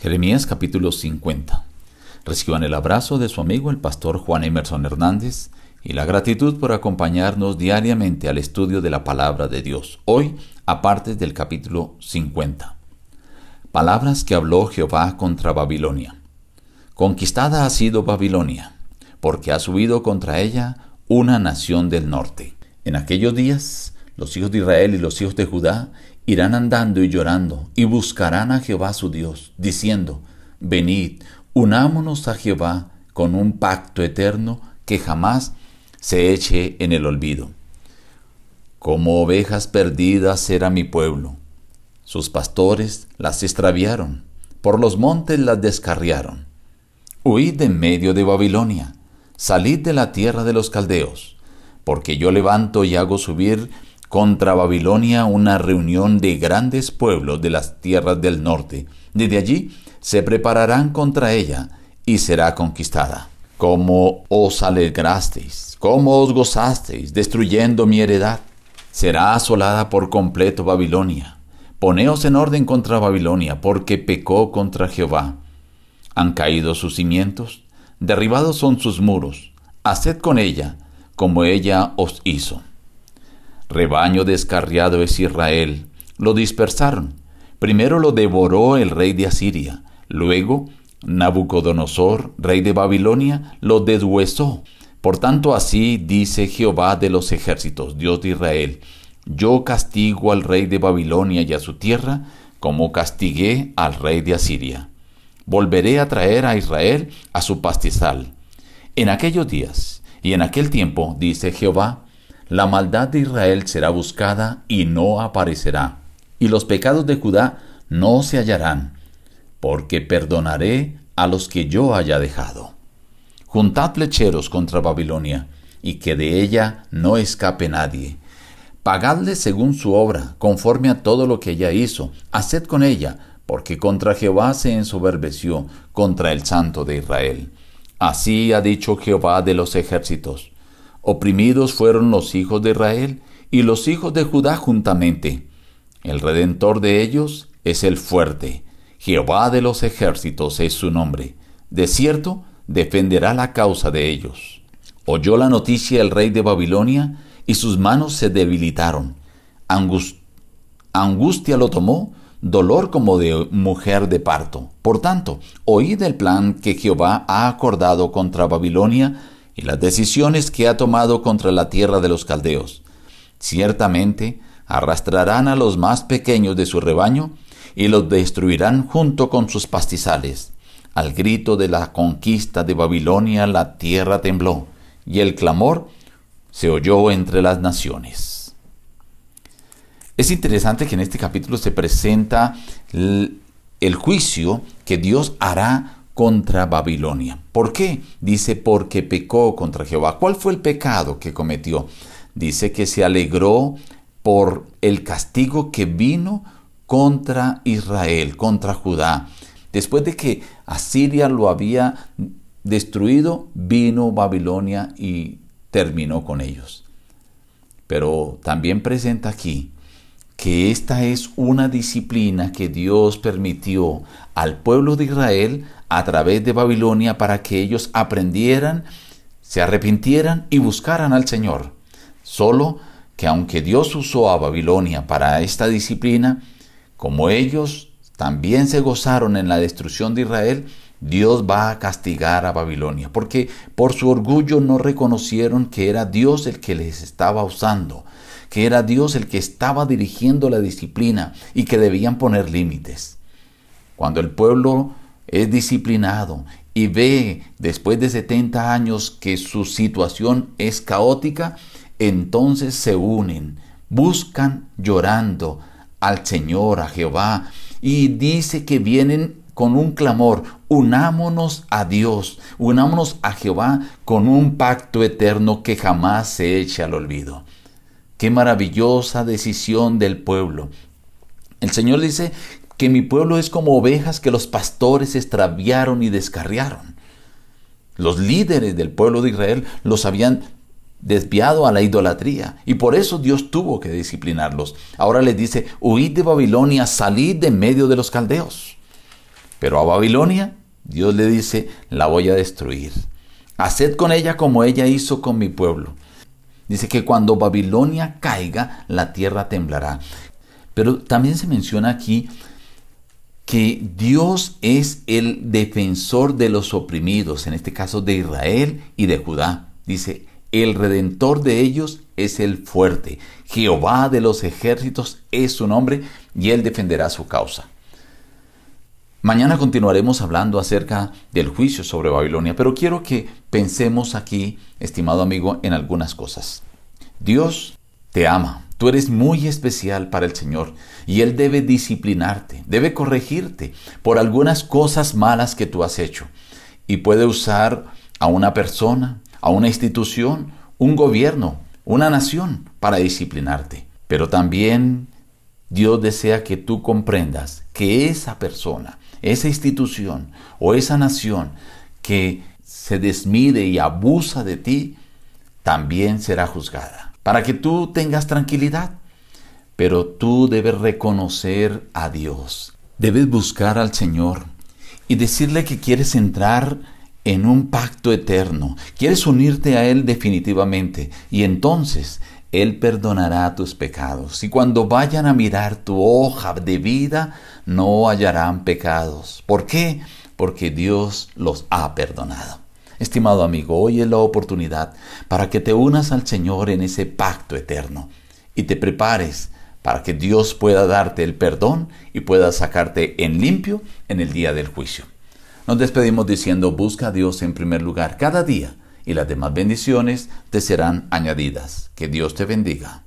Jeremías capítulo 50. Reciban el abrazo de su amigo el pastor Juan Emerson Hernández y la gratitud por acompañarnos diariamente al estudio de la palabra de Dios. Hoy, aparte del capítulo 50. Palabras que habló Jehová contra Babilonia. Conquistada ha sido Babilonia, porque ha subido contra ella una nación del norte. En aquellos días, los hijos de Israel y los hijos de Judá irán andando y llorando y buscarán a Jehová su Dios, diciendo, Venid, unámonos a Jehová con un pacto eterno que jamás se eche en el olvido. Como ovejas perdidas era mi pueblo. Sus pastores las extraviaron, por los montes las descarriaron. Huid de medio de Babilonia, salid de la tierra de los caldeos, porque yo levanto y hago subir contra Babilonia una reunión de grandes pueblos de las tierras del norte. Desde allí se prepararán contra ella y será conquistada. Como os alegrasteis, como os gozasteis, destruyendo mi heredad. Será asolada por completo Babilonia. Poneos en orden contra Babilonia, porque pecó contra Jehová. Han caído sus cimientos, derribados son sus muros. Haced con ella como ella os hizo. Rebaño descarriado es Israel. Lo dispersaron. Primero lo devoró el rey de Asiria. Luego, Nabucodonosor, rey de Babilonia, lo deshuesó. Por tanto, así dice Jehová de los ejércitos, Dios de Israel. Yo castigo al rey de Babilonia y a su tierra, como castigué al rey de Asiria. Volveré a traer a Israel a su pastizal. En aquellos días y en aquel tiempo, dice Jehová, la maldad de Israel será buscada y no aparecerá, y los pecados de Judá no se hallarán, porque perdonaré a los que yo haya dejado. Juntad flecheros contra Babilonia, y que de ella no escape nadie. Pagadle según su obra, conforme a todo lo que ella hizo, haced con ella, porque contra Jehová se ensoberbeció, contra el Santo de Israel. Así ha dicho Jehová de los ejércitos. Oprimidos fueron los hijos de Israel y los hijos de Judá juntamente. El redentor de ellos es el fuerte. Jehová de los ejércitos es su nombre. De cierto, defenderá la causa de ellos. Oyó la noticia el rey de Babilonia y sus manos se debilitaron. angustia lo tomó, dolor como de mujer de parto. Por tanto, oíd el plan que Jehová ha acordado contra Babilonia y las decisiones que ha tomado contra la tierra de los caldeos. Ciertamente arrastrarán a los más pequeños de su rebaño y los destruirán junto con sus pastizales. Al grito de la conquista de Babilonia la tierra tembló y el clamor se oyó entre las naciones. Es interesante que en este capítulo se presenta el, juicio que Dios hará contra Babilonia. ¿Por qué? Dice, porque pecó contra Jehová. ¿Cuál fue el pecado que cometió? Dice que se alegró por el castigo que vino contra Israel, contra Judá. Después de que Asiria lo había destruido, vino Babilonia y terminó con ellos. Pero también presenta aquí que esta es una disciplina que Dios permitió al pueblo de Israel a través de Babilonia para que ellos aprendieran, se arrepintieran y buscaran al Señor. Solo que aunque Dios usó a Babilonia para esta disciplina, como ellos también se gozaron en la destrucción de Israel, Dios va a castigar a Babilonia, porque por su orgullo no reconocieron que era Dios el que les estaba usando que era Dios el que estaba dirigiendo la disciplina y que debían poner límites. Cuando el pueblo es disciplinado y ve después de 70 años que su situación es caótica, entonces se unen, buscan llorando al Señor, a Jehová, y dice que vienen con un clamor, unámonos a Dios, unámonos a Jehová con un pacto eterno que jamás se eche al olvido. Qué maravillosa decisión del pueblo. El Señor dice que mi pueblo es como ovejas que los pastores extraviaron y descarriaron. Los líderes del pueblo de Israel los habían desviado a la idolatría y por eso Dios tuvo que disciplinarlos. Ahora les dice, huid de Babilonia, salid de medio de los caldeos. Pero a Babilonia, Dios le dice, la voy a destruir. Haced con ella como ella hizo con mi pueblo. Dice que cuando Babilonia caiga, la tierra temblará. Pero también se menciona aquí que Dios es el defensor de los oprimidos, en este caso de Israel y de Judá. Dice, el redentor de ellos es el fuerte. Jehová de los ejércitos es su nombre y él defenderá su causa. Mañana continuaremos hablando acerca del juicio sobre Babilonia, pero quiero que pensemos aquí, estimado amigo, en algunas cosas. Dios te ama, tú eres muy especial para el Señor y Él debe disciplinarte, debe corregirte por algunas cosas malas que tú has hecho y puede usar a una persona, a una institución, un gobierno, una nación para disciplinarte. Pero también Dios desea que tú comprendas que esa persona, esa institución o esa nación que se desmide y abusa de ti, también será juzgada. Para que tú tengas tranquilidad. Pero tú debes reconocer a Dios. Debes buscar al Señor y decirle que quieres entrar en un pacto eterno. Quieres unirte a Él definitivamente. Y entonces Él perdonará tus pecados. Y cuando vayan a mirar tu hoja de vida, no hallarán pecados. ¿Por qué? Porque Dios los ha perdonado. Estimado amigo, hoy es la oportunidad para que te unas al Señor en ese pacto eterno y te prepares para que Dios pueda darte el perdón y pueda sacarte en limpio en el día del juicio. Nos despedimos diciendo, busca a Dios en primer lugar cada día y las demás bendiciones te serán añadidas. Que Dios te bendiga.